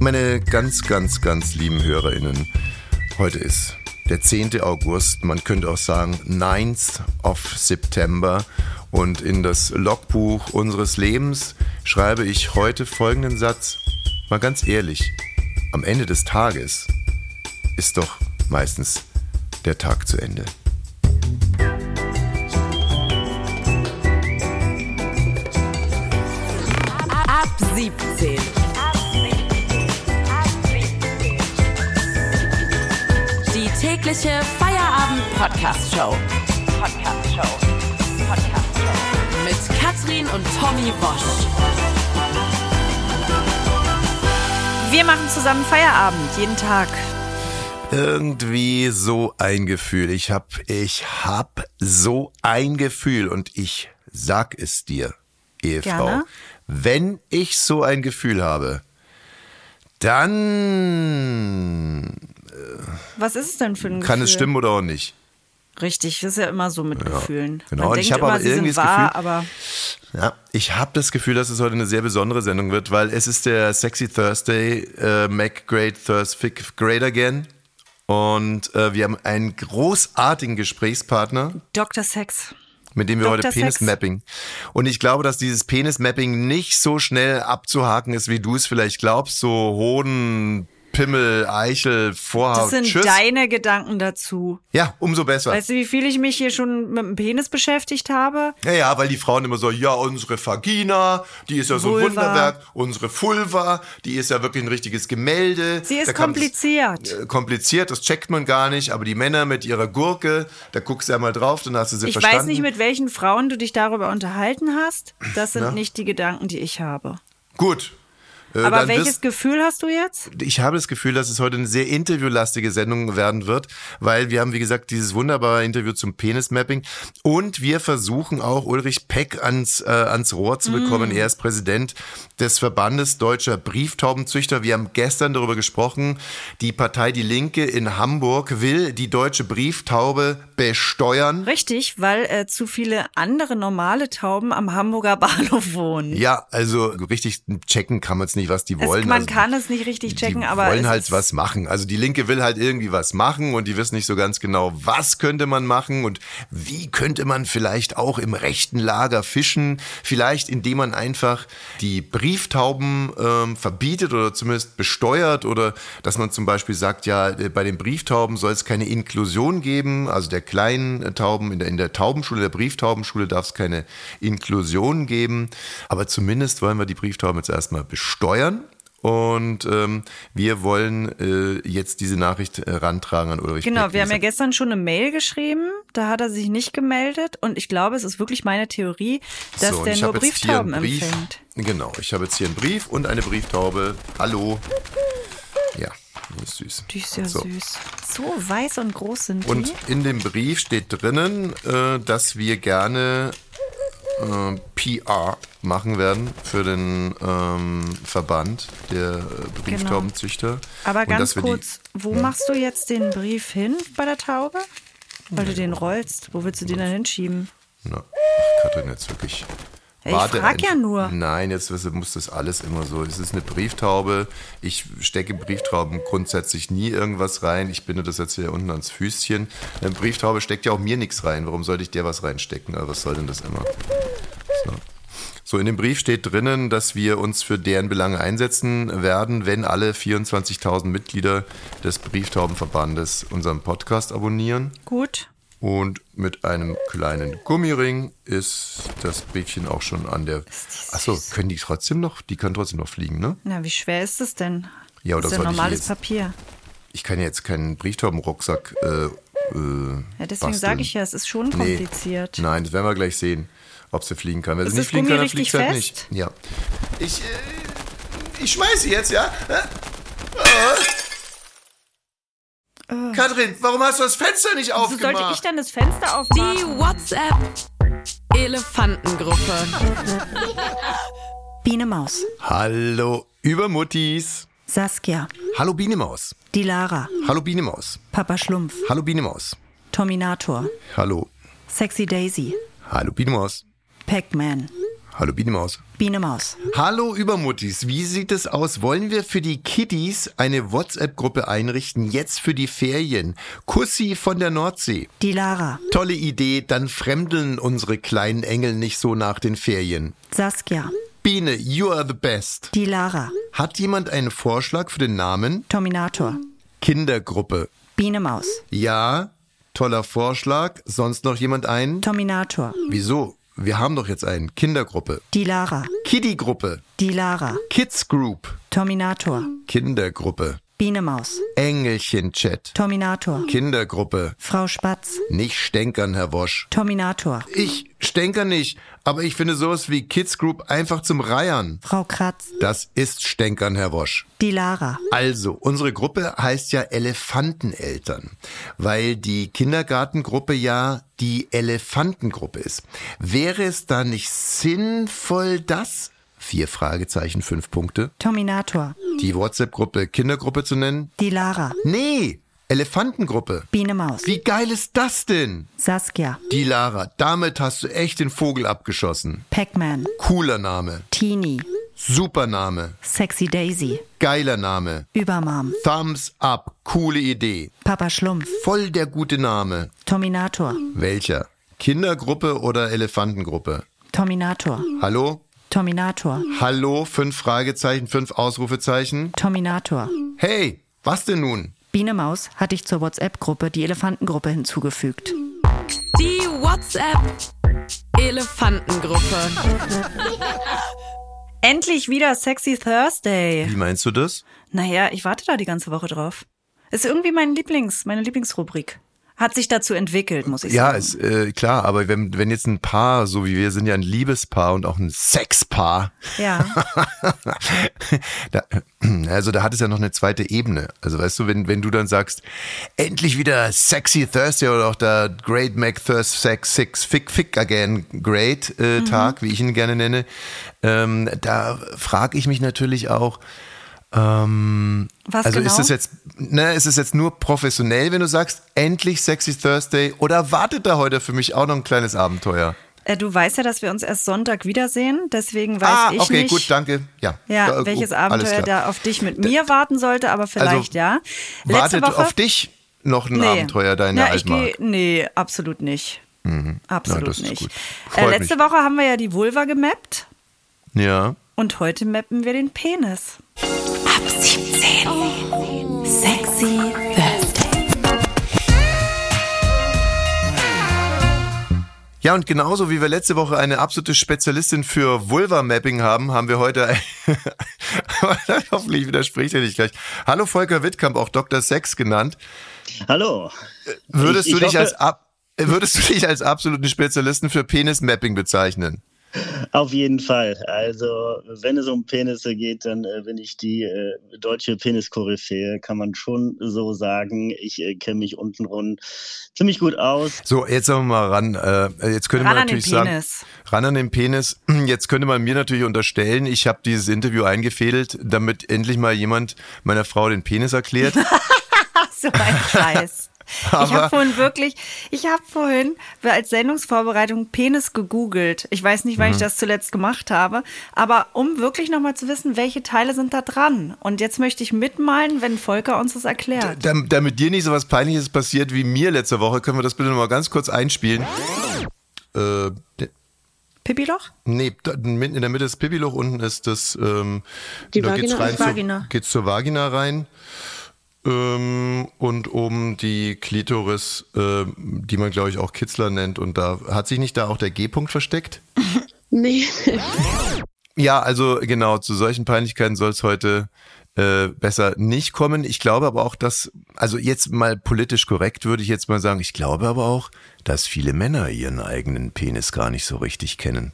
Meine ganz, ganz, ganz lieben HörerInnen, heute ist der 10. August, man könnte auch sagen 9th of September und in das Logbuch unseres Lebens schreibe ich heute folgenden Satz. Mal ganz ehrlich, am Ende des Tages ist doch meistens der Tag zu Ende. Feierabend-Podcast-Show. Podcast-Show. Podcast-Show. Mit Katrin und Tommy Bosch. Wir machen zusammen Feierabend, jeden Tag. Irgendwie so ein Gefühl. Ich hab, ich hab so ein Gefühl und ich sag es dir, Ehefrau. Gerne. Wenn ich so ein Gefühl habe, dann Was ist es denn für ein kann Gefühl? es stimmen oder auch nicht. Richtig, das ist ja immer so mit Gefühlen. genau. Man Und ich denkt hab immer, aber irgendwie das wahr, Gefühl- aber Ja, ich habe das Gefühl, dass es heute eine sehr besondere Sendung wird, weil es ist der Sexy Thursday, äh, Mac Great Thursday Great Again. Und äh, wir haben einen großartigen Gesprächspartner, Dr. Sex. mit dem wir heute Dr. Sex. Penis-Mapping. Und ich glaube, dass dieses Penis-Mapping nicht so schnell abzuhaken ist, wie du es vielleicht glaubst. So Hoden, Pimmel, Eichel, Vorhaut, Das sind Tschüss. deine Gedanken dazu. ja, umso besser. Weißt du, wie viel ich mich hier schon mit dem Penis beschäftigt habe? Ja, ja, weil die Frauen immer so, ja, unsere Vagina, die ist ja so ein Vulva. Wunderwerk, unsere Vulva, die ist ja wirklich ein richtiges Gemälde. Sie ist kompliziert. äh, kompliziert, das checkt man gar nicht, aber die Männer mit ihrer Gurke, da guckst du ja mal drauf, dann hast du sie Ich verstanden. weiß nicht, mit welchen Frauen du dich darüber unterhalten hast. Das sind Ja. nicht die Gedanken, die ich habe. Gut. Äh, Aber welches wirst- Gefühl hast du jetzt? ich habe das Gefühl, dass es heute eine sehr interviewlastige Sendung werden wird, weil wir haben, wie gesagt, dieses wunderbare Interview zum Penismapping und wir versuchen auch Ulrich Peck ans, äh, ans Rohr zu bekommen. Er ist Präsident des Verbandes Deutscher Brieftaubenzüchter. Wir haben gestern darüber gesprochen. Die Partei Die Linke in Hamburg will die deutsche Brieftaube besteuern. Richtig, weil äh, zu viele andere normale Tauben am Hamburger Bahnhof wohnen. Ja, also richtig checken kann man es nicht, was die Es, wollen. man also, kann es nicht richtig checken, die aber wollen es halt was machen. Also die Linke will halt irgendwie was machen und die wissen nicht so ganz genau, was könnte man machen und wie könnte man vielleicht auch im rechten Lager fischen. Vielleicht indem man einfach die Brieftauben ähm, verbietet oder zumindest besteuert oder dass man zum Beispiel sagt, ja, äh, bei den Brieftauben soll es keine Inklusion geben, also der kleinen äh, Tauben, in der, in der Taubenschule, der Brieftaubenschule darf es keine Inklusion geben. Aber zumindest wollen wir die Brieftauben jetzt erstmal besteuern. Und ähm, wir wollen äh, jetzt diese Nachricht äh, rantragen an Ulrich Genau, Beck, wir haben ja gestern schon eine Mail geschrieben, da hat er sich nicht gemeldet und ich glaube, es ist wirklich meine Theorie, dass So, der nur Brieftauben Brief. empfängt. Genau, ich habe jetzt hier einen Brief und eine Brieftaube. Hallo. Ja, die ist süß. Die ist ja So. süß. So weiß und groß sind die. Und in dem Brief steht drinnen, äh, dass wir gerne äh, PR machen werden für den ähm, Verband der äh, Brieftaubenzüchter. Aber Und ganz kurz, wo machst du jetzt den Brief hin bei der Taube? Weil du den rollst. Wo willst du den dann hinschieben? Na, ach, Katrin, jetzt wirklich. Ich frag ja nur. Nein, jetzt muss das alles immer so. Es ist eine Brieftaube. Ich stecke Brieftauben grundsätzlich nie irgendwas rein. Ich binde das jetzt hier unten ans Füßchen. Eine Brieftaube steckt ja auch mir nichts rein. Warum sollte ich der was reinstecken? Also was soll denn das immer? So. So, in dem Brief steht drinnen, dass wir uns für deren Belange einsetzen werden, wenn alle 24.000 Mitglieder des Brieftaubenverbandes unseren Podcast abonnieren. Gut. Und mit einem kleinen Gummiring ist das Briefchen auch schon an der. Achso, können die trotzdem noch? Die können trotzdem noch fliegen, ne? Na, wie schwer ist es denn? Ja, oder das ist ja normales jetzt- Papier. Ich kann ja jetzt keinen Brieftaubenrucksack. Äh, äh, Ja, deswegen sage ich ja, es ist schon Nee. kompliziert. Nein, das werden wir gleich sehen, ob sie fliegen kann. Wenn Ist sie nicht das fliegen Gummi kann, dann fliegt sie halt nicht. Ja. Ich, äh, ich schmeiße jetzt, ja? Äh. Katrin, warum hast du das Fenster nicht Wieso aufgemacht? sollte ich dann das Fenster Die aufmachen? WhatsApp Elefantengruppe. Biene Maus, Hallo, Übermuttis. Saskia, Hallo Bienemaus. die Lara, Hallo Bienemaus. Papa Schlumpf, Hallo Bienemaus. Tominator, Hallo. Sexy Daisy, Hallo Bienemaus. Pac-Man, Hallo Biene Maus. Biene Maus. Hallo Übermuttis, wie sieht es aus? Wollen wir für die Kiddies eine WhatsApp-Gruppe einrichten, jetzt für die Ferien? Kussi von der Nordsee. Die Lara. Tolle Idee, dann fremdeln unsere kleinen Engel nicht so nach den Ferien. Saskia. Biene, you are the best. Die Lara. Hat jemand einen Vorschlag für den Namen? Terminator. Kindergruppe. Biene Maus. Ja, toller Vorschlag. Sonst noch jemand einen? Terminator. Wieso? Wir haben doch jetzt einen. Kindergruppe. Die Lara. Kiddie-Gruppe. Die Lara. Kids Group. Terminator. Kindergruppe. Biene Maus. Engelchen-Chat. Terminator. Kindergruppe. Frau Spatz. Nicht stänkern, Herr Wosch. Terminator. Ich stänker nicht, aber ich finde sowas wie Kids Group einfach zum Reiern. Frau Kratz. Das ist stänkern, Herr Wosch. Die Lara. Also, unsere Gruppe heißt ja Elefanteneltern, weil die Kindergartengruppe ja die Elefantengruppe ist. Wäre es da nicht sinnvoll, das vier Fragezeichen, fünf Punkte, Terminator. die WhatsApp-Gruppe Kindergruppe zu nennen? Die Lara. Nee, Elefantengruppe. Biene Maus. Wie geil ist das denn? Saskia. Die Lara, damit hast du echt den Vogel abgeschossen. Pac-Man. Cooler Name, Teenie. super Name, Sexy Daisy. geiler Name, Übermom. Thumbs up, coole Idee, Papa Schlumpf. voll der gute Name. Terminator. Welcher? Kindergruppe oder Elefantengruppe? Terminator. Hallo? Terminator. Hallo? Fünf Fragezeichen, fünf Ausrufezeichen? Terminator. Hey, was denn nun? Biene Maus hat dich zur WhatsApp-Gruppe die Elefantengruppe hinzugefügt. Die WhatsApp Elefantengruppe. Endlich wieder Sexy Thursday. Wie meinst du das? Naja, ich warte da die ganze Woche drauf. Ist irgendwie mein Lieblings, meine Lieblingsrubrik. Hat sich dazu entwickelt, muss ich Ja, sagen. ist äh, klar, aber wenn, wenn jetzt ein Paar, so wie wir sind ja ein Liebespaar und auch ein Sexpaar, Ja. da, also da hat es ja noch eine zweite Ebene. Also weißt du, wenn, wenn du dann sagst, endlich wieder Sexy Thursday oder auch der Great Mac Thurs Sex Six Fick Fick Again Great äh, Tag, wie ich ihn gerne nenne, ähm, da frage ich mich natürlich auch, ähm, Was also genau? ist es jetzt, ne, ist es jetzt nur professionell, wenn du sagst, endlich Sexy Thursday oder wartet da heute für mich auch noch ein kleines Abenteuer? Äh, du weißt ja, dass wir uns erst Sonntag wiedersehen, deswegen weiß ah, ich okay, nicht, gut, danke. Ja, ja, Da- welches oh, Abenteuer da auf dich mit mir warten sollte, aber vielleicht ja. Letzte Wartet Woche auf dich noch ein Abenteuer deiner ja, Altmark? geh, Nee, absolut nicht. Absolut Na, das ist nicht. Äh, letzte mich. Woche haben wir ja die Vulva gemappt Ja. und heute mappen wir den Penis. Ab 17. Sexy Thursday. Ja, und genauso wie wir letzte Woche eine absolute Spezialistin für Vulva-Mapping haben, haben wir heute. Hoffentlich widerspricht er nicht gleich. Hallo Volker Wittkamp, auch Dr. Sex genannt. Hallo. Würdest Ich- du ich dich hoffe- als ab, würdest du dich als absoluten Spezialisten für Penis-Mapping bezeichnen? Auf jeden Fall. Also, wenn es um Penisse geht, dann äh, bin ich die äh, deutsche Peniskoryphäe, kann man schon so sagen. Ich äh, kenne mich untenrum ziemlich gut aus. So, jetzt sagen wir mal ran. Äh, jetzt könnte Ran man an den natürlich sagen, Penis. ran an den Penis. Jetzt könnte man mir natürlich unterstellen, ich habe dieses Interview eingefädelt, damit endlich mal jemand meiner Frau den Penis erklärt. So ein Scheiß. Ich habe vorhin wirklich, ich habe vorhin als Sendungsvorbereitung Penis gegoogelt. Ich weiß nicht, wann ich das zuletzt gemacht habe, aber um wirklich nochmal zu wissen, welche Teile sind da dran. Und jetzt möchte ich mitmalen, wenn Volker uns das erklärt. Dam- Damit dir nicht so was Peinliches passiert wie mir letzte Woche, können wir das bitte nochmal ganz kurz einspielen. Äh, Pipi-Loch? nee, in der Mitte ist Pipiloch, unten ist das. Ähm, Die da Vagina? geht's rein Die Vagina. Zur, geht's zur Vagina rein. Ähm, und oben die Klitoris, äh, die man glaube ich auch Kitzler nennt. Und da hat sich nicht da auch der G-Punkt versteckt? Nee. Ja, also genau, zu solchen Peinlichkeiten soll es heute äh, besser nicht kommen. Ich glaube aber auch, dass, also jetzt mal politisch korrekt würde ich jetzt mal sagen, ich glaube aber auch, dass viele Männer ihren eigenen Penis gar nicht so richtig kennen.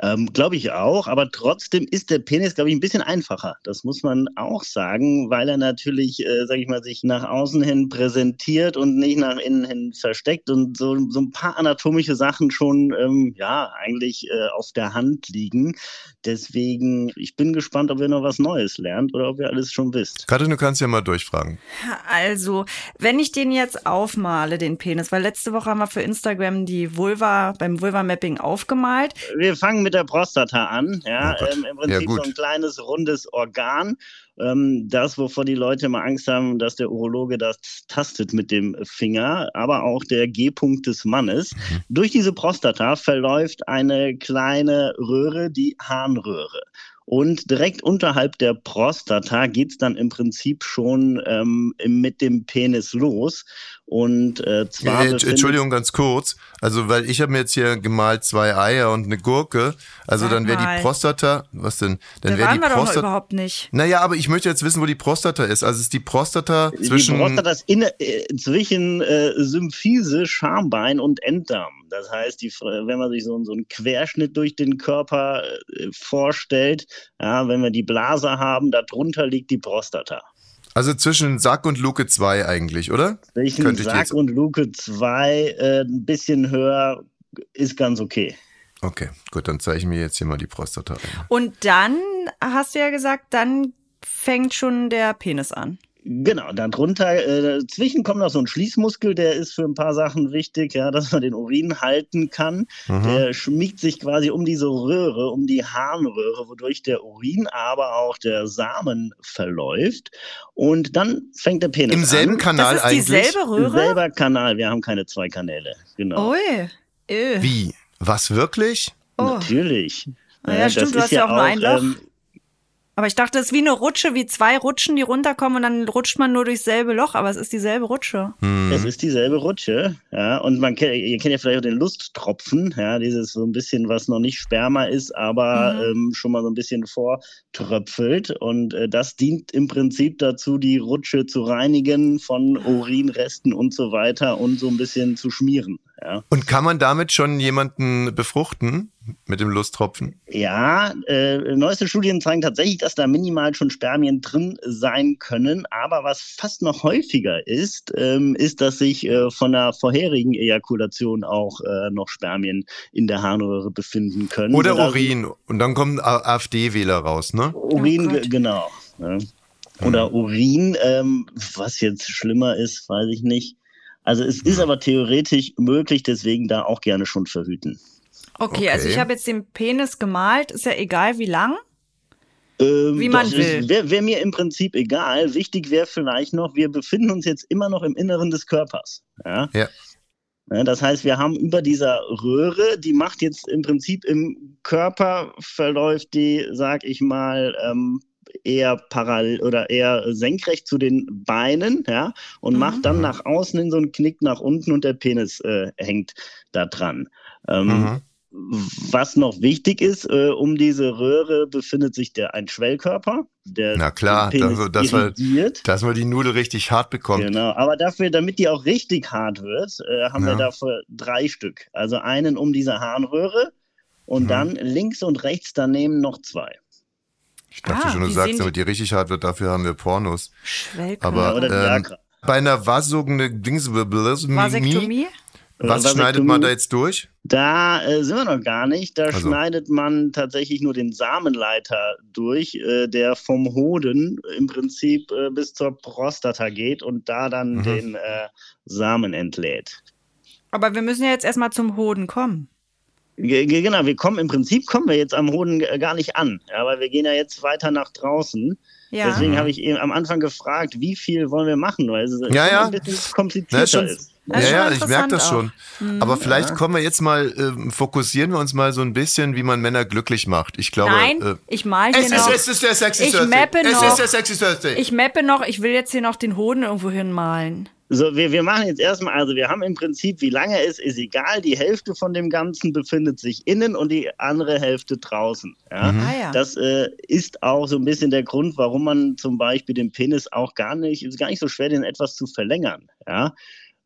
Ähm, glaube ich auch, aber trotzdem ist der Penis, glaube ich, ein bisschen einfacher. Das muss man auch sagen, weil er natürlich, äh, sage ich mal, sich nach außen hin präsentiert und nicht nach innen hin versteckt und so, so ein paar anatomische Sachen schon, ähm, ja, eigentlich äh, auf der Hand liegen. Deswegen, ich bin gespannt, ob ihr noch was Neues lernt oder ob ihr alles schon wisst. Katrin, du kannst ja mal durchfragen. Also, wenn ich den jetzt aufmale, den Penis, weil letzte Woche haben wir für Instagram die Vulva beim Vulva-Mapping aufgemalt. Wir fangen mit der Prostata an. Ja, Oh ähm, Im Ja, Prinzip gut. so ein kleines rundes Organ. Ähm, das, wovor die Leute immer Angst haben, dass der Urologe das tastet mit dem Finger, aber auch der G-Punkt des Mannes. Mhm. Durch diese Prostata verläuft eine kleine Röhre, die Harnröhre. Und direkt unterhalb der Prostata geht es dann im Prinzip schon ähm, mit dem Penis los. Und äh, zwar. Äh, Entschuldigung, ganz kurz. Also, weil ich habe mir jetzt hier gemalt zwei Eier und eine Gurke. Also Sag dann wäre die Prostata. Was denn? Dann Da wäre waren die wir doch noch Prostata. überhaupt nicht. Naja, aber ich möchte jetzt wissen, wo die Prostata ist. Also ist die Prostata zwischen. Die Prostata ist inne, äh, zwischen äh, Symphyse, Schambein und Enddarm. Das heißt, die, wenn man sich so, so einen Querschnitt durch den Körper äh, vorstellt, ja, wenn wir die Blase haben, darunter liegt die Prostata. Also zwischen Sack und Luke 2 eigentlich, oder? Zwischen Könnte ich Sack jetzt- und Luke 2 äh, ein bisschen höher ist ganz okay. Okay, gut, dann zeige ich mir jetzt hier mal die Prostata ein. Und dann hast du ja gesagt, dann fängt schon der Penis an. Genau, darunter, äh, zwischen kommt noch so ein Schließmuskel, der ist für ein paar Sachen wichtig, ja, dass man den Urin halten kann. Mhm. Der schmiegt sich quasi um diese Röhre, um die Harnröhre, wodurch der Urin, aber auch der Samen verläuft. Und dann fängt der Penis Im selben an. Kanal das ist eigentlich. dieselbe Röhre? Selber Kanal, wir haben keine zwei Kanäle. Genau. Ui. Öh. Wie? Was wirklich? Oh. Natürlich. Ah ja, Äh, stimmt, das du ist hast ja auch nur ein Loch. ähm, Aber ich dachte, es ist wie eine Rutsche, wie zwei Rutschen, die runterkommen und dann rutscht man nur durchs selbe Loch, aber es ist dieselbe Rutsche. Hm. Es ist dieselbe Rutsche, ja. Und man kennt, ihr kennt ja vielleicht auch den Lusttropfen, ja, dieses so ein bisschen, was noch nicht Sperma ist, aber Mhm. ähm, schon mal so ein bisschen vortröpfelt. Und äh, das dient im Prinzip dazu, die Rutsche zu reinigen von Urinresten und so weiter und so ein bisschen zu schmieren. Ja, Und kann man damit schon jemanden befruchten mit dem Lusttropfen? ja äh, neueste Studien zeigen tatsächlich, dass da minimal schon Spermien drin sein können. Aber was fast noch häufiger ist, ähm, ist, dass sich äh, von der vorherigen Ejakulation auch äh, noch Spermien in der Harnröhre befinden können. Oder sodass- Urin. Und dann kommen AfD-Wähler raus, ne? Urin, Oh genau. Ja. Oder Urin, ähm, was jetzt schlimmer ist, weiß ich nicht. Also es ist aber theoretisch möglich, deswegen da auch gerne schon verhüten. Okay, also Okay. ich habe jetzt den Penis gemalt, ist ja egal wie lang. Ähm, Wie man das will. Wäre wär mir im Prinzip egal. Wichtig wäre vielleicht noch, wir befinden uns jetzt immer noch im Inneren des Körpers. Ja? Ja. Ja, Das heißt, wir haben über dieser Röhre, die macht jetzt im Prinzip im Körper, verläuft die, sag ich mal, ähm, eher parallel oder eher senkrecht zu den Beinen, ja, und Mhm. macht dann nach außen hin so einen Knick nach unten und der Penis äh, hängt da dran. Ähm, Mhm. was noch wichtig ist, äh, um diese Röhre befindet sich der ein Schwellkörper, der Na klar, Penis das- das war- irrigiert. Dass man die Nudel richtig hart bekommt. Genau, aber dafür, damit die auch richtig hart wird, äh, haben Ja. wir dafür drei Stück. Also einen um diese Harnröhre und Mhm. dann links und rechts daneben noch zwei. Ich dachte Ah, schon, du sagst, damit die richtig hart wird, dafür haben wir Pornos. Schwellkörper. Aber Oder ähm, bei einer Vasogene Dingsblasmie, Vasektomie? was Äh, schneidet man da jetzt durch? Da äh, sind wir noch gar nicht. Da Also. schneidet man tatsächlich nur den Samenleiter durch, äh, der vom Hoden im Prinzip äh, bis zur Prostata geht und da dann Mhm. den äh, Samen entlädt. Aber wir müssen ja jetzt erstmal zum Hoden kommen. Ge- ge- Genau, wir kommen im Prinzip kommen wir jetzt am Hoden äh, gar nicht an, ja, weil wir gehen ja jetzt weiter nach draußen. Ja. Deswegen habe ich eben am Anfang gefragt, wie viel wollen wir machen, weil es Ja, schon ja. ein bisschen komplizierter ist schon, ist. Ja, schon ja, ich merke das schon. interessant Mhm. Aber vielleicht kommen wir jetzt mal, ähm, fokussieren wir uns mal so ein bisschen, wie man Männer glücklich macht. Ich glaube. Nein, äh, ich mal hier es, noch. ist, es ist der Sexy Ich Thursday. mappe es noch. ist der Sexy Thursday. Ich mappe noch, ich will jetzt hier noch den Hoden irgendwo hinmalen. So, wir, wir machen jetzt erstmal, also wir haben im Prinzip, wie lange es ist, egal, die Hälfte von dem Ganzen befindet sich innen und die andere Hälfte draußen. Ja? Mhm. Ah ja. Das äh, ist auch so ein bisschen der Grund, warum man zum Beispiel den Penis auch gar nicht, ist gar nicht so schwer, den etwas zu verlängern. Ja?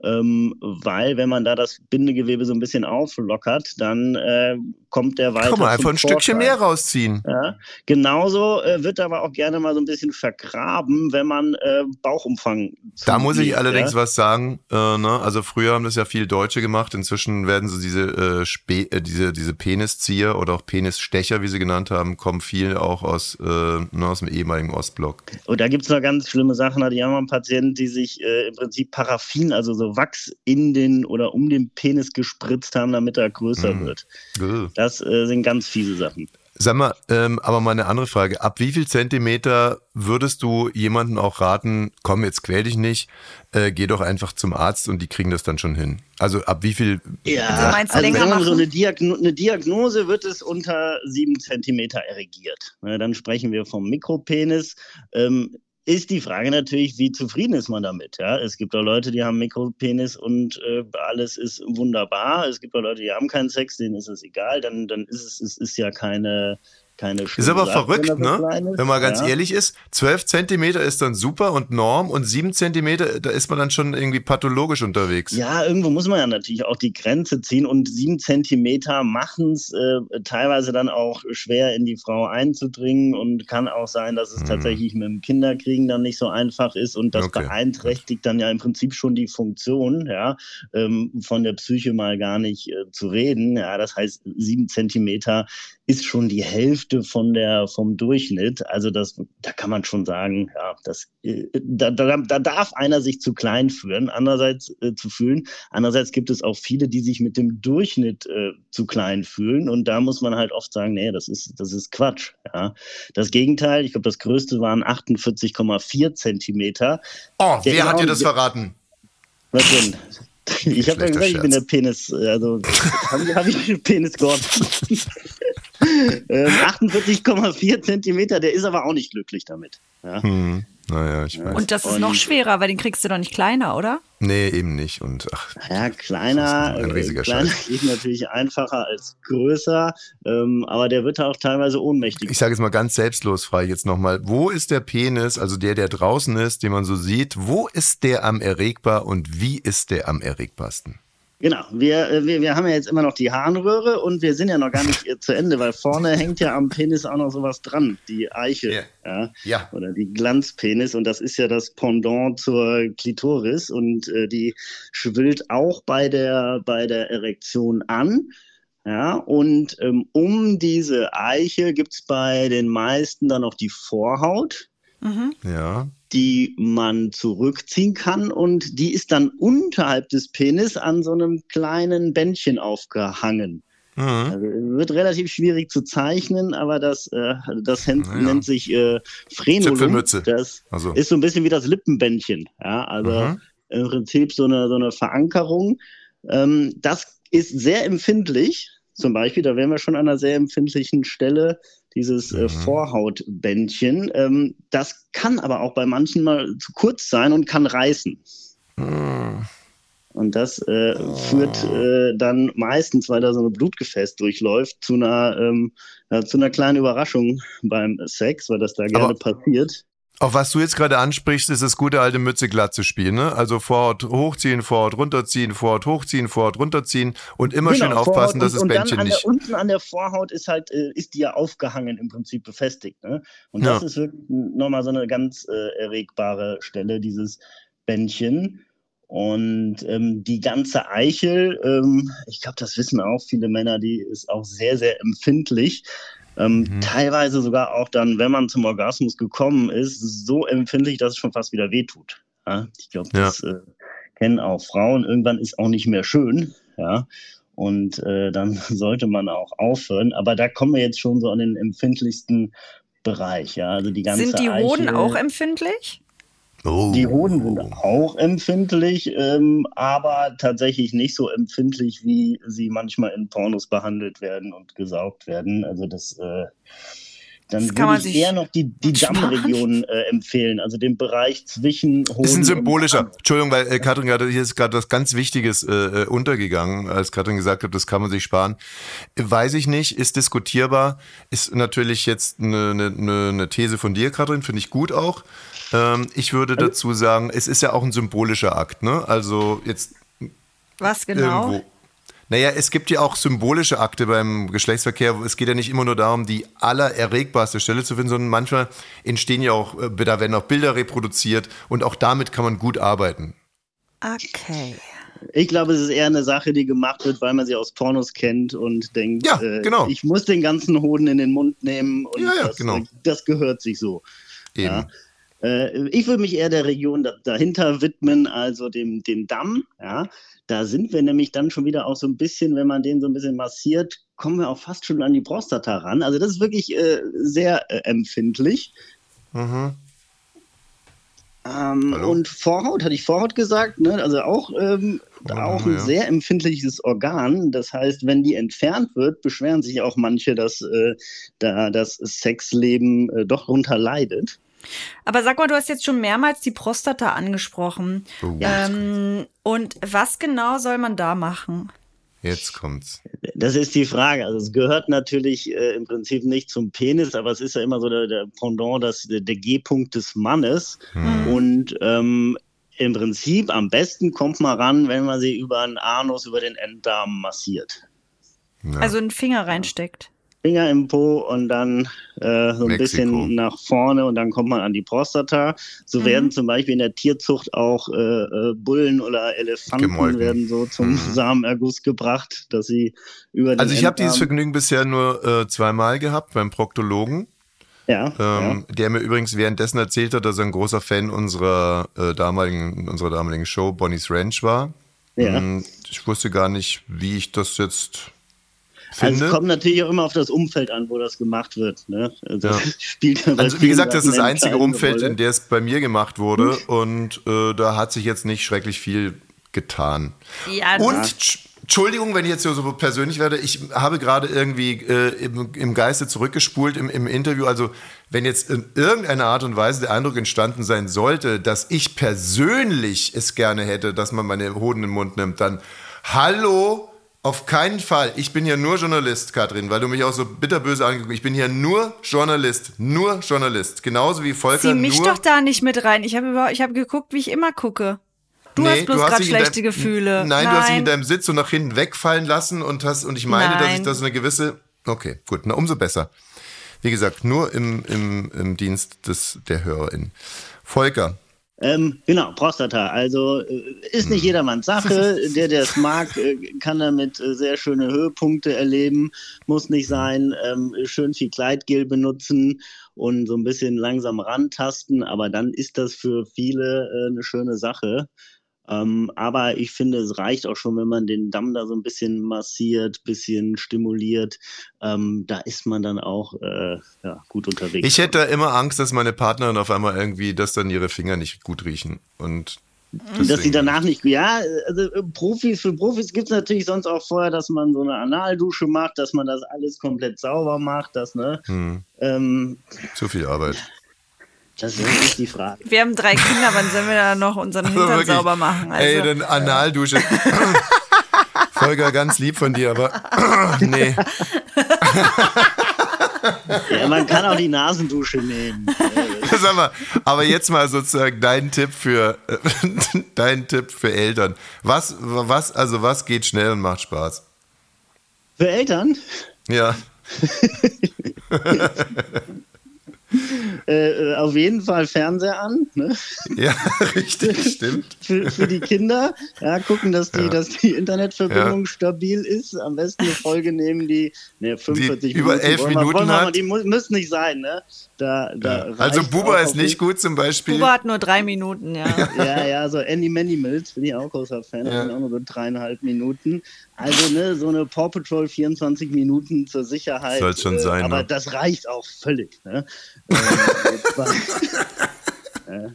Ähm, weil, wenn man da das Bindegewebe so ein bisschen auflockert, dann äh, kommt der weiter. Kann man zum einfach ein Stückchen Vorschein. mehr rausziehen. Ja, genauso äh, wird aber auch gerne mal so ein bisschen vergraben, wenn man äh, Bauchumfang. Da muss ich zulegt, allerdings ja. was sagen. Äh, ne? Also früher haben das ja viel Deutsche gemacht. Inzwischen werden so diese, äh, äh, diese, diese Peniszieher oder auch Penisstecher, wie sie genannt haben, kommen viel auch aus, äh, ne, aus dem ehemaligen Ostblock. Und da gibt es noch ganz schlimme Sachen. Auch mal einen Patient, die sich im Prinzip Paraffin, also so Wachs in den oder um den Penis gespritzt haben, damit er größer Mm. wird. Ugh. Das äh, sind ganz fiese Sachen. Sag mal, ähm, aber mal eine andere Frage. Ab wie viel Zentimeter würdest du jemanden auch raten, komm, jetzt quäl dich nicht, äh, geh doch einfach zum Arzt und die kriegen das dann schon hin? Also ab wie viel? Ja, Also meinst du also länger wenn man machen? so eine, Diagno eine Diagnose wird es unter sieben Zentimeter erregiert. Ne, dann sprechen wir vom Mikropenis. Ähm, ist die Frage natürlich, wie zufrieden ist man damit? Ja? Es gibt auch Leute, die haben Mikropenis und äh, alles ist wunderbar. Es gibt auch Leute, die haben keinen Sex, denen ist es egal. Dann, dann ist es, es ist ja keine, keine Ist aber Sache, verrückt, wenn ne? Wenn man ganz ja. ehrlich ist, 12 Zentimeter ist dann super und Norm und 7 Zentimeter, da ist man dann schon irgendwie pathologisch unterwegs. Ja, irgendwo muss man ja natürlich auch die Grenze ziehen und sieben Zentimeter machen es äh, teilweise dann auch schwer in die Frau einzudringen und kann auch sein, dass es Hm. tatsächlich mit dem Kinderkriegen dann nicht so einfach ist und das Okay. beeinträchtigt dann ja im Prinzip schon die Funktion, ja, ähm, von der Psyche mal gar nicht äh, zu reden. Ja, das heißt, sieben Zentimeter ist schon die Hälfte von der vom Durchschnitt. Also das, da kann man schon sagen, ja, das, äh, da, da, da darf einer sich zu klein fühlen, andererseits äh, zu fühlen. Andererseits gibt es auch viele, die sich mit dem Durchschnitt äh, zu klein fühlen und da muss man halt oft sagen, nee, das ist das ist Quatsch. Ja, das Gegenteil. Ich glaube, das größte waren 48,4 Zentimeter. Oh, wer hat dir das verraten? Was denn? Ich habe ja gesagt, ich bin der Scherz. Penis, also habe hab ich Penis Gott. ähm, 48,4 Zentimeter, der ist aber auch nicht glücklich damit. Ja. Hm, naja, ich weiß. Und das ist Und- noch schwerer, weil den kriegst du doch nicht kleiner, oder? Nee, eben nicht. Und ach, Ja, kleiner, ein äh, riesiger kleiner Scheiß. ist natürlich einfacher als größer, ähm, aber der wird auch teilweise ohnmächtig. ich sage jetzt mal ganz selbstlos frei jetzt nochmal. Wo ist der Penis, also der, der draußen ist, den man so sieht, wo ist der am erregbar und wie ist der am erregbarsten? Genau, wir, äh, wir, wir haben ja jetzt immer noch die Harnröhre und wir sind ja noch gar nicht äh, zu Ende, weil vorne hängt ja am Penis auch noch sowas dran, die Eiche. Ja. Ja. Ja. Oder die Glanzpenis und das ist ja das Pendant zur Klitoris und äh, die schwillt auch bei der, bei der Erektion an. Ja, und ähm, um diese Eiche gibt's bei den meisten dann noch die Vorhaut Ja. Die man zurückziehen kann und die ist dann unterhalb des Penis an so einem kleinen Bändchen aufgehangen. Mhm. Also wird relativ schwierig zu zeichnen, aber das, äh, das Naja. nennt sich äh, Frenulum. Das Also. ist so ein bisschen wie das Lippenbändchen. Ja, also Mhm. im Prinzip so eine, so eine Verankerung. Ähm, das ist sehr empfindlich. Zum Beispiel, da wären wir schon an einer sehr empfindlichen Stelle, dieses äh, Mhm. Vorhautbändchen. Ähm, das kann aber auch bei manchen mal zu kurz sein und kann reißen. Mhm. Und das äh, führt äh, dann meistens, weil da so ein Blutgefäß durchläuft, zu einer, ähm, ja, zu einer kleinen Überraschung beim Sex, weil das da gerne Aber- passiert. Auf was du jetzt gerade ansprichst, ist das gute alte Mütze glatt zu spielen, ne? Also Vorhaut hochziehen, Vorhaut runterziehen, Vorhaut hochziehen, Vorhaut runterziehen und immer schön Genau, aufpassen, Vorhaut dass das Bändchen nicht. Der, unten an der Vorhaut ist halt, äh, ist die ja aufgehangen im Prinzip befestigt. Ne? Und das Ja. ist wirklich nochmal so eine ganz äh, erregbare Stelle, dieses Bändchen. Und ähm, die ganze Eichel, ähm, ich glaube, das wissen auch viele Männer, die ist auch sehr, sehr empfindlich. Ähm, Mhm. Teilweise sogar auch dann, wenn man zum Orgasmus gekommen ist, so empfindlich, dass es schon fast wieder wehtut. Ja? Ich glaube, Ja. das äh, kennen auch Frauen. Irgendwann ist auch nicht mehr schön. Ja. Und äh, dann sollte man auch aufhören. Aber da kommen wir jetzt schon so an den empfindlichsten Bereich. Ja. Also die ganze Sind die Hoden Eichel- auch empfindlich? Oh. die Hoden sind auch empfindlich, ähm, aber tatsächlich nicht so empfindlich, wie sie manchmal in Pornos behandelt werden und gesaugt werden. Also das, äh, dann Das kann man würde ich sich eher noch die, die sparen. Dammregion äh, empfehlen, also den Bereich zwischen Hoden Ist ein und symbolischer. Entschuldigung, weil äh, Katrin gerade, hier ist gerade was ganz Wichtiges äh, äh, untergegangen, als Katrin gesagt hat, das kann man sich sparen. Weiß ich nicht, ist diskutierbar, ist natürlich jetzt eine, eine, eine These von dir, Katrin, finde ich gut auch. Ähm, ich würde Also dazu sagen, es ist ja auch ein symbolischer Akt, ne? Also jetzt Was genau? irgendwo. Naja, es gibt ja auch symbolische Akte beim Geschlechtsverkehr. Es geht ja nicht immer nur darum, die allererregbarste Stelle zu finden, sondern manchmal entstehen ja auch, äh, da werden auch Bilder reproduziert und auch damit kann man gut arbeiten. Okay. Ich glaube, es ist eher eine Sache, die gemacht wird, weil man sie aus Pornos kennt und denkt, Ja, äh, genau. ich muss den ganzen Hoden in den Mund nehmen und Ja, ja, das, genau. das gehört sich so. Eben. Ja. Äh, ich würde mich eher der Region da, dahinter widmen, also dem, dem Damm. Ja. Da sind wir nämlich dann schon wieder auch so ein bisschen, wenn man den so ein bisschen massiert, kommen wir auch fast schon an die Prostata ran. Also das ist wirklich äh, sehr äh, empfindlich. Mhm. Ähm, und Vorhaut, hatte ich Vorhaut gesagt, ne? also auch, ähm, Vorhaut auch ein ja. sehr empfindliches Organ. Das heißt, wenn die entfernt wird, beschweren sich auch manche, dass äh, da das Sexleben äh, doch runter leidet. Aber sag mal, du hast jetzt schon mehrmals die Prostata angesprochen. Oh, Ähm, und was genau soll man da machen? Jetzt kommt's. Das ist die Frage. Also es gehört natürlich äh, im Prinzip nicht zum Penis, aber es ist ja immer so der, der Pendant, das, der, der G-Punkt des Mannes. Und ähm, im Prinzip am besten kommt man ran, wenn man sie über den Anus, über den Enddarm massiert. Ja. Also einen Finger reinsteckt. Finger im Po und dann äh, so ein Mexiko. bisschen nach vorne und dann kommt man an die Prostata. So Mhm. werden zum Beispiel in der Tierzucht auch äh, äh, Bullen oder Elefanten Gemolken. werden so zum Mhm. Samenerguss gebracht, dass sie über den Also ich habe dieses Vergnügen bisher nur äh, zweimal gehabt beim Proktologen, ja, ähm, der mir übrigens währenddessen erzählt hat, dass er ein großer Fan unserer äh, damaligen, unserer damaligen Show Bonnie's Ranch war. Ja. Und Ich wusste gar nicht, wie ich das jetzt Also finde. es kommt natürlich auch immer auf das Umfeld an, wo das gemacht wird. Ne? Also Ja. spielt Also wie gesagt, das ist das einzige Umfeld, Rolle. in der es bei mir gemacht wurde und äh, da hat sich jetzt nicht schrecklich viel getan. Ja, Und Tsch- Entschuldigung, wenn ich jetzt so persönlich werde, ich habe gerade irgendwie äh, im, im Geiste zurückgespult im, im Interview. Also wenn jetzt in irgendeiner Art und Weise der Eindruck entstanden sein sollte, dass ich persönlich es gerne hätte, dass man meine Hoden in den Mund nimmt, dann hallo, auf keinen Fall. Ich bin hier nur Journalist, Katrin, weil du mich auch so bitterböse angeguckt hast. Ich bin hier nur Journalist, nur Journalist. Genauso wie Volker Zieh mich doch da nicht mit rein. Ich habe habe geguckt, wie ich immer gucke. Du Nee, hast bloß gerade schlechte deinem- Gefühle. Nein, du hast dich in deinem Sitz so nach hinten wegfallen lassen und hast und ich meine, dass ich Nein. das eine gewisse. Okay, gut, na umso besser. Wie gesagt, nur im, im, im Dienst des, der HörerInnen. Volker, Ähm, genau, Prostata. Also äh, ist nicht jedermanns Sache. Der, der es mag, äh, kann damit äh, sehr schöne Höhepunkte erleben. Muss nicht sein. Ähm, schön viel Kleidgel benutzen und so ein bisschen langsam rantasten. Aber dann ist das für viele äh, eine schöne Sache. Ähm, aber ich finde, es reicht auch schon, wenn man den Damm da so ein bisschen massiert, bisschen stimuliert. Ähm, da ist man dann auch äh, ja, gut unterwegs. ich hätte da immer Angst, dass meine Partnerin auf einmal irgendwie, dass dann ihre Finger nicht gut riechen. Und Und dass sie danach nicht, ja, also äh, Profis, für Profis gibt es natürlich sonst auch vorher, dass man so eine Analdusche macht, dass man das alles komplett sauber macht, das, ne? hm, Ähm, zu viel Arbeit. Das ist nicht die Frage. Wir haben drei Kinder, wann sollen wir da noch unseren Hintern Also Wirklich. sauber machen? Also, Ey, dann Analdusche. Volker, ganz lieb von dir, aber nee. Ja, man kann auch die Nasendusche nehmen. Sag mal, aber jetzt mal sozusagen dein Tipp für dein Tipp für Eltern. Was, was, also was geht schnell und macht Spaß? Für Eltern, Ja. äh, auf jeden Fall Fernseher an, ne? Ja, richtig, stimmt. Für, für die Kinder, ja, gucken, dass die, dass die Internetverbindung Ja. stabil ist. Am besten eine Folge nehmen, die, ne, 45 Die über Minuten. elf wollen Minuten wollen wir mal- hat. Die mu- müssen nicht sein, ne? Da, da Also reicht Buba ist nicht gut zum Beispiel. Buba hat nur drei Minuten, ja. Ja, ja, so Andy Manimals bin ich auch großer Fan, Ja. ja. auch nur so dreieinhalb Minuten. Also, ne, so eine Paw Patrol 24 Minuten zur Sicherheit. Soll's schon sein, Aber ne? das reicht auch völlig, ne? Ähm.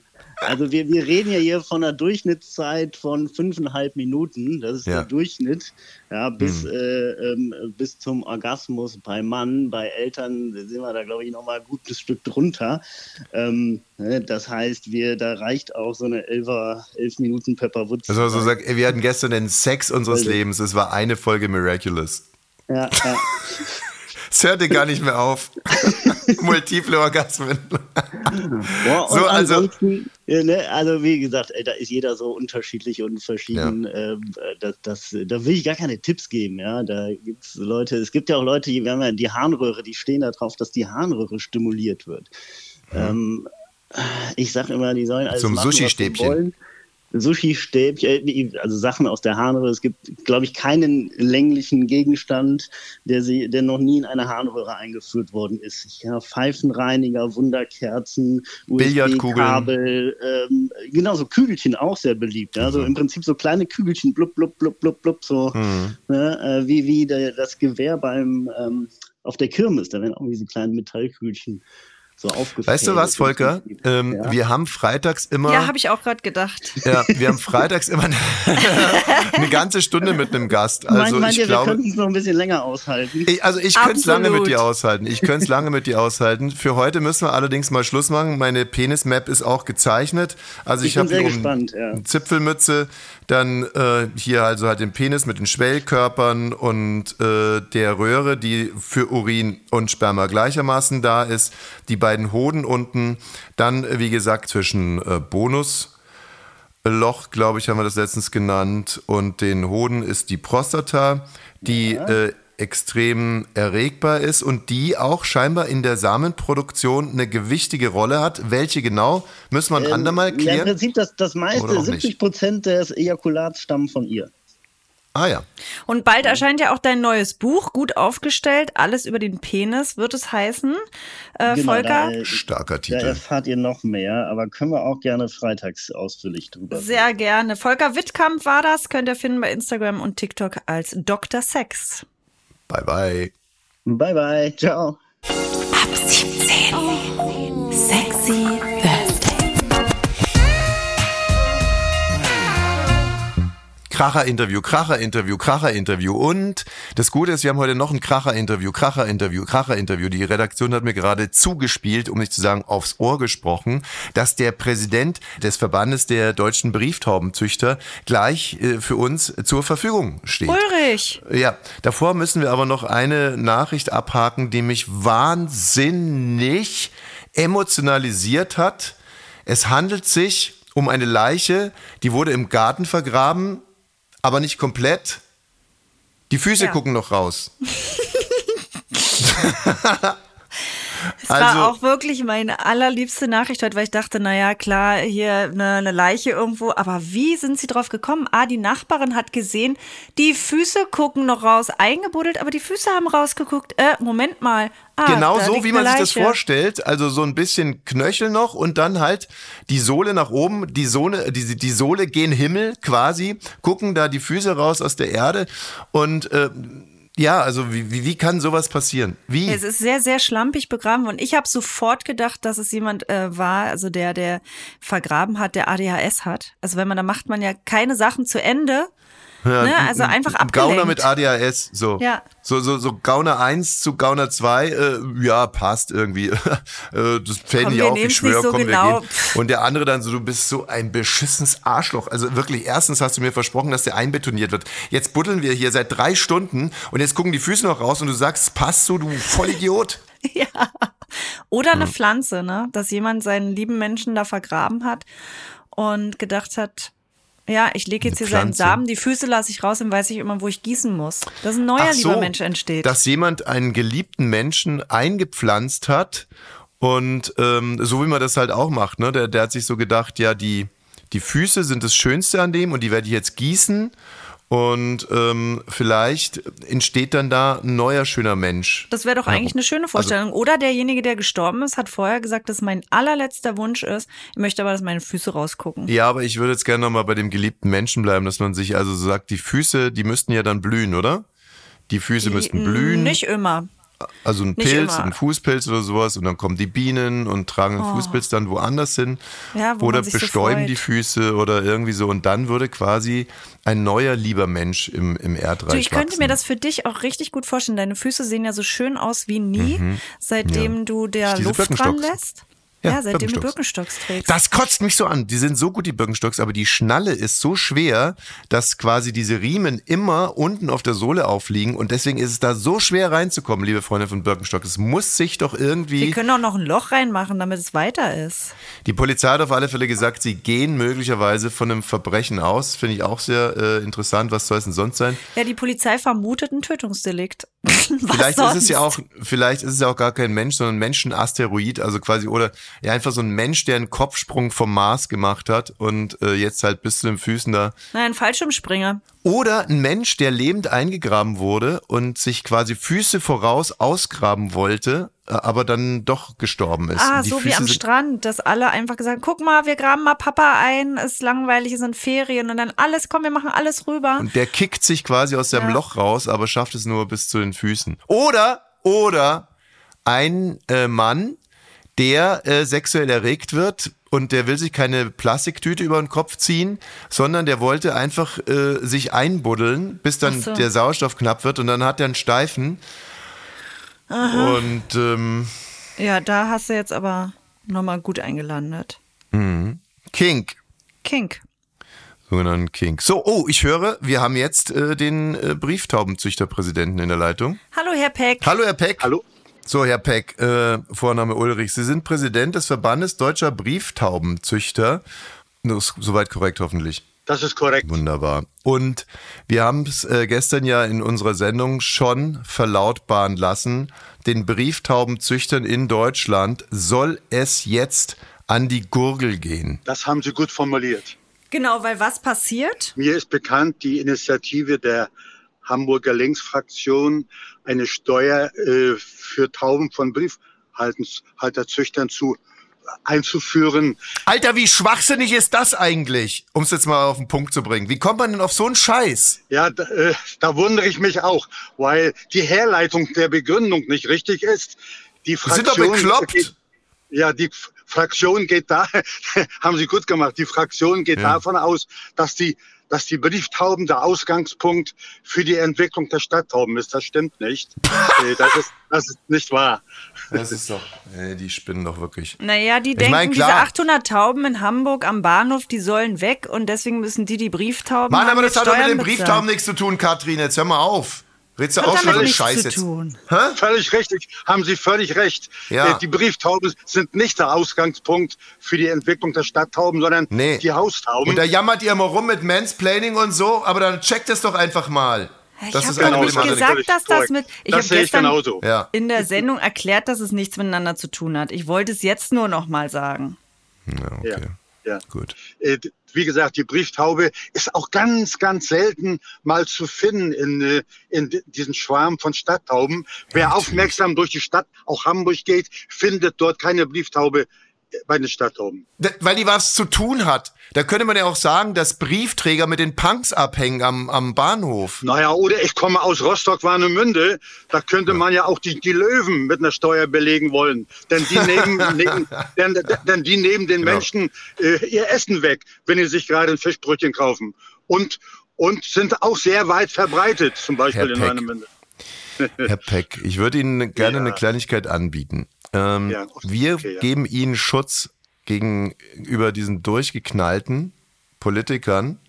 Also wir, wir reden ja hier von einer Durchschnittszeit von fünfeinhalb Minuten. Das ist Ja. der Durchschnitt. Ja, bis, Hm. äh, ähm, bis zum Orgasmus bei Mann, bei Eltern sind wir da, glaube ich, nochmal ein gutes Stück drunter. Ähm, ne, das heißt, wir, da reicht auch so eine elfer, elf Minuten Pepper Woods. Also so sagt, ey, wir hatten gestern den Sex unseres Völlig. Lebens. Es war eine Folge Miraculous. ja, ja. Es hörte gar nicht mehr auf. Multiple Orgasmen. Boah, und So, also- ja, ne, also wie gesagt, ey, da ist jeder so unterschiedlich und verschieden. Ähm, äh, das, das, da will ich gar keine Tipps geben. Ja, da gibt's Leute. Es gibt ja auch Leute, die haben ja die Harnröhre, die stehen da drauf, dass die Harnröhre stimuliert wird. Ähm, ich sage immer, die sollen alles Zum machen, Sushi-Stäbchen. Sushi-Stäbchen, also Sachen aus der Harnröhre. Es gibt, glaube ich, keinen länglichen Gegenstand, der, sie, der noch nie in eine Harnröhre eingeführt worden ist. Ja, Pfeifenreiniger, Wunderkerzen, USB-Kabel, ähm, genau, so Kügelchen auch sehr beliebt. Ja? Also mhm. im Prinzip so kleine Kügelchen, blub, blub, blub, blub, blub, so mhm. ne? äh, wie, wie der, das Gewehr beim ähm, auf der Kirmes. Da werden auch diese kleinen Metallkügelchen so aufgefallen. Weißt du was, Volker? Ähm, ja. Wir haben freitags immer. Ja, habe ich auch gerade gedacht. Ja, wir haben freitags immer eine ganze Stunde mit einem Gast. Also meint, meint ich ihr, glaube, wir könnten es noch ein bisschen länger aushalten. Ich, also ich könnte es lange mit dir aushalten. Ich könnte es lange mit dir aushalten. Für heute müssen wir allerdings mal Schluss machen. Meine Penis-Map ist auch gezeichnet. Also ich, ich habe hier gespannt, um ja. Zipfelmütze, dann äh, hier also halt den Penis mit den Schwellkörpern und äh, der Röhre, die für Urin und Sperma gleichermaßen da ist. Die beiden Hoden unten. Dann, wie gesagt, zwischen äh, Bonusloch, glaube ich, haben wir das letztens genannt, und den Hoden ist die Prostata, die ja. äh, extrem erregbar ist und die auch scheinbar in der Samenproduktion eine gewichtige Rolle hat. Welche genau, müssen wir ein ähm, andermal klären? Ja, Im Prinzip das, das meiste, 70 Prozent des Ejakulats stammen von ihr. Ah ja. Und bald erscheint ja auch dein neues Buch, gut aufgestellt, alles über den Penis wird es heißen. Äh, genau, Volker? Da, Starker Titel. Da erfahrt ihr noch mehr, aber können wir auch gerne freitags ausführlich drüber Sehr reden. gerne. Volker Wittkamp war das, könnt ihr finden bei Instagram und TikTok als Dr. Sex. Bye bye. Bye bye. Ciao. Kracher-Interview, Kracher-Interview, Kracher-Interview. Und das Gute ist, wir haben heute noch ein Kracher-Interview, Kracher-Interview, Kracher-Interview. Die Redaktion hat mir gerade zugespielt, um nicht zu sagen aufs Ohr gesprochen, dass der Präsident des Verbandes der deutschen Brieftaubenzüchter gleich äh, für uns zur Verfügung steht. Ulrich! Ja, davor müssen wir aber noch eine Nachricht abhaken, die mich wahnsinnig emotionalisiert hat. Es handelt sich um eine Leiche, die wurde im Garten vergraben aber nicht komplett. Die Füße ja. gucken noch raus. Es also, war auch wirklich meine allerliebste Nachricht heute, weil ich dachte, naja, klar, hier eine, eine, Leiche irgendwo. Aber wie sind sie drauf gekommen? Ah, die Nachbarin hat gesehen, die Füße gucken noch raus, eingebuddelt, aber die Füße haben rausgeguckt. Äh, Moment mal. Ah, genau so, wie man sich das vorstellt. Also so ein bisschen Knöchel noch und dann halt die Sohle nach oben, die Sohle, die, die Sohle gehen Himmel quasi, gucken da die Füße raus aus der Erde und äh, ja, also wie, wie, wie kann sowas passieren? Wie? Es ist sehr, sehr schlampig begraben und ich habe sofort gedacht, dass es jemand äh, war, also der, der vergraben hat, der ADHS hat. Also wenn man, da macht man ja keine Sachen zu Ende, ja, ne? Also einfach abgelenkt. Gauner mit ADHS, so. Ja. So, so, so Gauner 1 zu Gauner 2, äh, ja, passt irgendwie. Äh, das fällt nicht auf, ich schwöre, so komm, genau. wir gehen. Und der andere dann so, du bist so ein beschissenes Arschloch. Also wirklich, erstens hast du mir versprochen, dass der einbetoniert wird. Jetzt buddeln wir hier seit drei Stunden und jetzt gucken die Füße noch raus und du sagst, passt so, du Vollidiot. ja. Oder eine hm. Pflanze, ne? Dass jemand seinen lieben Menschen da vergraben hat und gedacht hat, ja, ich lege jetzt hier seinen Samen, die Füße lasse ich raus, dann weiß ich immer, wo ich gießen muss. Dass ein neuer so, lieber Mensch entsteht. Dass jemand einen geliebten Menschen eingepflanzt hat und ähm, so wie man das halt auch macht, ne? Der, der hat sich so gedacht, ja, die, die Füße sind das Schönste an dem und die werde ich jetzt gießen und ähm, vielleicht entsteht dann da ein neuer schöner Mensch. Das wäre doch eigentlich eine schöne Vorstellung. Also, Oder derjenige, der gestorben ist, hat vorher gesagt, dass mein allerletzter Wunsch ist. Ich möchte aber, dass meine Füße rausgucken. Ja, aber ich würde jetzt gerne nochmal bei dem geliebten Menschen bleiben, dass man sich also so sagt, die Füße, die müssten ja dann blühen, oder? Die Füße die, müssten blühen. Nicht immer also ein Nicht Pilz, immer. ein Fußpilz oder sowas und dann kommen die Bienen und tragen den oh. Fußpilz dann woanders hin ja, wo oder bestäuben so die Füße oder irgendwie so und dann würde quasi ein neuer lieber Mensch im, im Erdreich du, Ich könnte wachsen. mir das für dich auch richtig gut vorstellen. Deine Füße sehen ja so schön aus wie nie, mhm. seitdem ja. du der Luft dran lässt. Ja, ja seitdem du Birkenstocks trägst. Das kotzt mich so an. Die sind so gut, die Birkenstocks, aber die Schnalle ist so schwer, dass quasi diese Riemen immer unten auf der Sohle aufliegen und deswegen ist es da so schwer reinzukommen, liebe Freunde von Birkenstock. Es muss sich doch irgendwie. Wir können auch noch ein Loch reinmachen, damit es weiter ist. Die Polizei hat auf alle Fälle gesagt, sie gehen möglicherweise von einem Verbrechen aus. Finde ich auch sehr äh, interessant. Was soll es denn sonst sein? Ja, die Polizei vermutet ein Tötungsdelikt. Vielleicht ist es sonst? ja auch, vielleicht ist es ja auch gar kein Mensch, sondern ein Menschenasteroid, also quasi, oder ja, einfach so ein Mensch, der einen Kopfsprung vom Mars gemacht hat und äh, jetzt halt bis zu den Füßen da. Nein, Fallschirmspringer. Oder ein Mensch, der lebend eingegraben wurde und sich quasi Füße voraus ausgraben wollte, äh, aber dann doch gestorben ist. Ah, so wie Füße am sind- Strand, dass alle einfach gesagt, guck mal, wir graben mal Papa ein, ist langweilig, es sind Ferien und dann alles, komm, wir machen alles rüber. Und der kickt sich quasi aus seinem Ja. Loch raus, aber schafft es nur bis zu den Füßen. Oder, oder ein äh, Mann, der äh, sexuell erregt wird und der will sich keine Plastiktüte über den Kopf ziehen, sondern der wollte einfach äh, sich einbuddeln, bis dann so. der Sauerstoff knapp wird und dann hat er einen Steifen. Und ähm, Ja, da hast du jetzt aber nochmal gut eingelandet. Kink. Kink. Sogenannten Kink. So, oh, ich höre, wir haben jetzt äh, den äh, Brieftaubenzüchterpräsidenten in der Leitung. Hallo, Herr Peck. Hallo, Herr Peck. Hallo? So, Herr Peck, äh, Vorname Ulrich, Sie sind Präsident des Verbandes Deutscher Brieftaubenzüchter. Das ist soweit korrekt, hoffentlich. Das ist korrekt. Wunderbar. Und wir haben es äh, gestern ja in unserer Sendung schon verlautbaren lassen, den Brieftaubenzüchtern in Deutschland soll es jetzt an die Gurgel gehen. Das haben Sie gut formuliert. Genau, weil was passiert? Mir ist bekannt, die Initiative der Hamburger Linksfraktion, eine Steuer äh, für Tauben von Briefhalterzüchtern zu einzuführen. Alter, wie schwachsinnig ist das eigentlich? Um es jetzt mal auf den Punkt zu bringen. Wie kommt man denn auf so einen Scheiß? Ja, da, äh, da wundere ich mich auch, weil die Herleitung der Begründung nicht richtig ist. Die Sie sind doch Fraktion bekloppt. Geht, ja, die Fraktion geht da, haben Sie gut gemacht. Die Fraktion geht Ja. davon aus, dass die, dass die Brieftauben der Ausgangspunkt für die Entwicklung der Stadttauben ist. Das stimmt nicht. Äh, das, ist, das ist nicht wahr. Das ist doch, ey, die spinnen doch wirklich. Naja, die Ich denken, mein, diese klar. 800 Tauben in Hamburg am Bahnhof, die sollen weg und deswegen müssen die die Brieftauben Mann, haben aber das hat doch mit den. Brieftauben nichts zu tun, Katrin. Jetzt hör mal auf. Redst du auch schon so Scheiß zu jetzt? tun. Hä? Völlig richtig, haben Sie völlig recht. Ja. Äh, Die Brieftauben sind nicht der Ausgangspunkt für die Entwicklung der Stadttauben, sondern Nee. die Haustauben. Und da jammert ihr immer rum mit Mansplaining und so, aber dann checkt es doch einfach mal. Ich Das habe ist doch eine nicht gesagt, dass das mit. Ich habe ich gestern genauso. In der Sendung erklärt, dass es nichts miteinander zu tun hat. Ich wollte es jetzt nur noch mal sagen. ja, okay. Ja, ja. Gut. Wie gesagt, die Brieftaube ist auch ganz, ganz selten mal zu finden in, äh, in diesen Schwarm von Stadttauben. Wer aufmerksam durch die Stadt, auch Hamburg geht, findet dort keine Brieftaube äh, bei den Stadttauben. D- Weil die was zu tun hat. Da könnte man ja auch sagen, dass Briefträger mit den Punks abhängen am, am Bahnhof. Naja, oder ich komme aus Rostock-Warnemünde. Da könnte man ja auch die, die Löwen mit einer Steuer belegen wollen. Denn die nehmen, nehmen, denn, denn die nehmen den Genau. Menschen äh, ihr Essen weg, wenn sie sich gerade ein Fischbrötchen kaufen. Und, und sind auch sehr weit verbreitet, zum Beispiel Herr in. Warnemünde. Herr Peck, ich würde Ihnen gerne Ja. eine Kleinigkeit anbieten. Ähm, Ja, okay, wir ja. geben Ihnen Schutz gegenüber diesen durchgeknallten Politikern.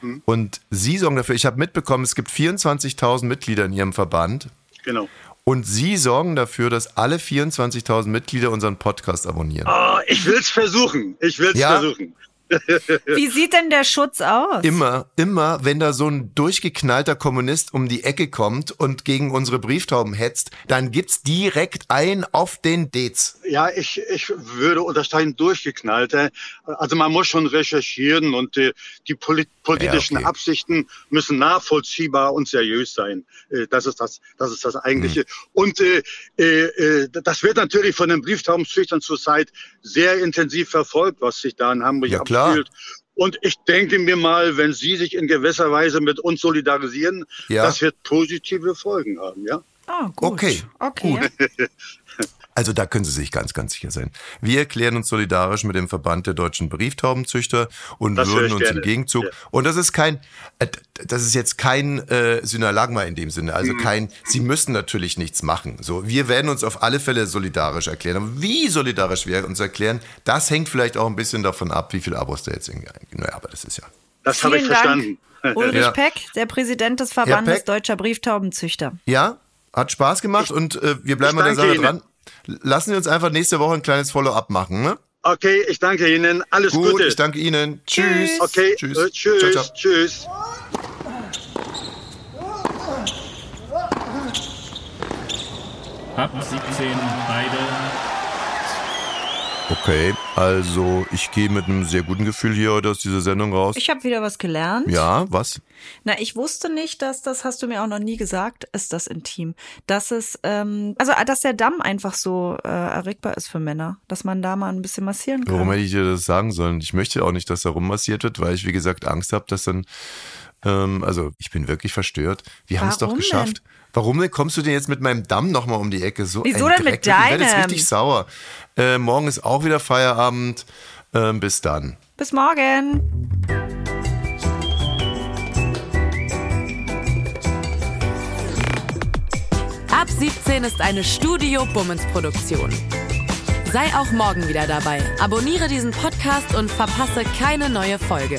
Hm. Und Sie sorgen dafür, ich habe mitbekommen, es gibt 24.000 Mitglieder in Ihrem Verband. Genau. Und Sie sorgen dafür, dass alle 24.000 Mitglieder unseren Podcast abonnieren. Ah, ich will's versuchen. Ich will's Ja? versuchen. Wie sieht denn der Schutz aus? Immer, immer, wenn da so ein durchgeknallter Kommunist um die Ecke kommt und gegen unsere Brieftauben hetzt, dann gibt's direkt ein auf den Dez. Ja, ich, ich würde unterstreichen, durchgeknallter. Also man muss schon recherchieren und äh, die polit politischen Ja, okay. Absichten müssen nachvollziehbar und seriös sein. Äh, das ist das, das ist das Eigentliche. Hm. Und äh, äh, äh, das wird natürlich von den Brieftaubenzüchtern zurzeit sehr intensiv verfolgt, was sich da in Hamburg Ja, klar. Abspielt. Und ich denke mir mal, wenn Sie sich in gewisser Weise mit uns solidarisieren, Ja. das wird positive Folgen haben, ja? Ah, gut. Okay, Okay. Also da können Sie sich ganz, ganz sicher sein. Wir erklären uns solidarisch mit dem Verband der deutschen Brieftaubenzüchter und Das würden uns gerne. im Gegenzug. Ja. Und das ist kein, äh, das ist jetzt kein äh, Synalagma in dem Sinne. Mhm. Also kein, Sie müssen natürlich nichts machen. So, wir werden uns auf alle Fälle solidarisch erklären. Aber wie solidarisch wir uns erklären, das hängt vielleicht auch ein bisschen davon ab, wie viele Abos da jetzt irgendwie eingehen. Naja, aber das ist ja. Das habe ich Vielen verstanden. Dank. Ulrich Ja. Peck, der Präsident des Verbandes. Deutscher Brieftaubenzüchter. Ja, hat Spaß gemacht und äh, wir bleiben ich an der Sache Ihnen. dran. Lassen Sie uns einfach nächste Woche ein kleines Follow-up machen. Ne? Okay, ich danke Ihnen. Alles Gut, Gute. ich danke Ihnen. Tschüss. Okay, Tschüss. Äh, tschüss. Ciao, ciao. Tschüss. ab 17 beide. Okay, also ich gehe mit einem sehr guten Gefühl hier heute aus dieser Sendung raus. Ich habe wieder was gelernt. ja, was? Na, ich wusste nicht, dass das, hast du mir auch noch nie gesagt, ist das intim. Dass es, ähm, also dass der Damm einfach so äh, erregbar ist für Männer, dass man da mal ein bisschen massieren kann. Warum hätte ich dir das sagen sollen? Ich möchte auch nicht, dass da rummassiert wird, weil ich, wie gesagt, Angst habe, dass dann, ähm, also ich bin wirklich verstört. Wir haben es doch geschafft. denn? Warum denn kommst du denn jetzt mit meinem Damm nochmal um die Ecke? So Wieso denn mit Dreck. Ich werde jetzt deinem? richtig sauer. Äh, morgen ist auch wieder Feierabend. Ähm, bis dann. Bis morgen. Ab 17 ist eine Studio Bummens Produktion. Sei auch morgen wieder dabei. Abonniere diesen Podcast und verpasse keine neue Folge.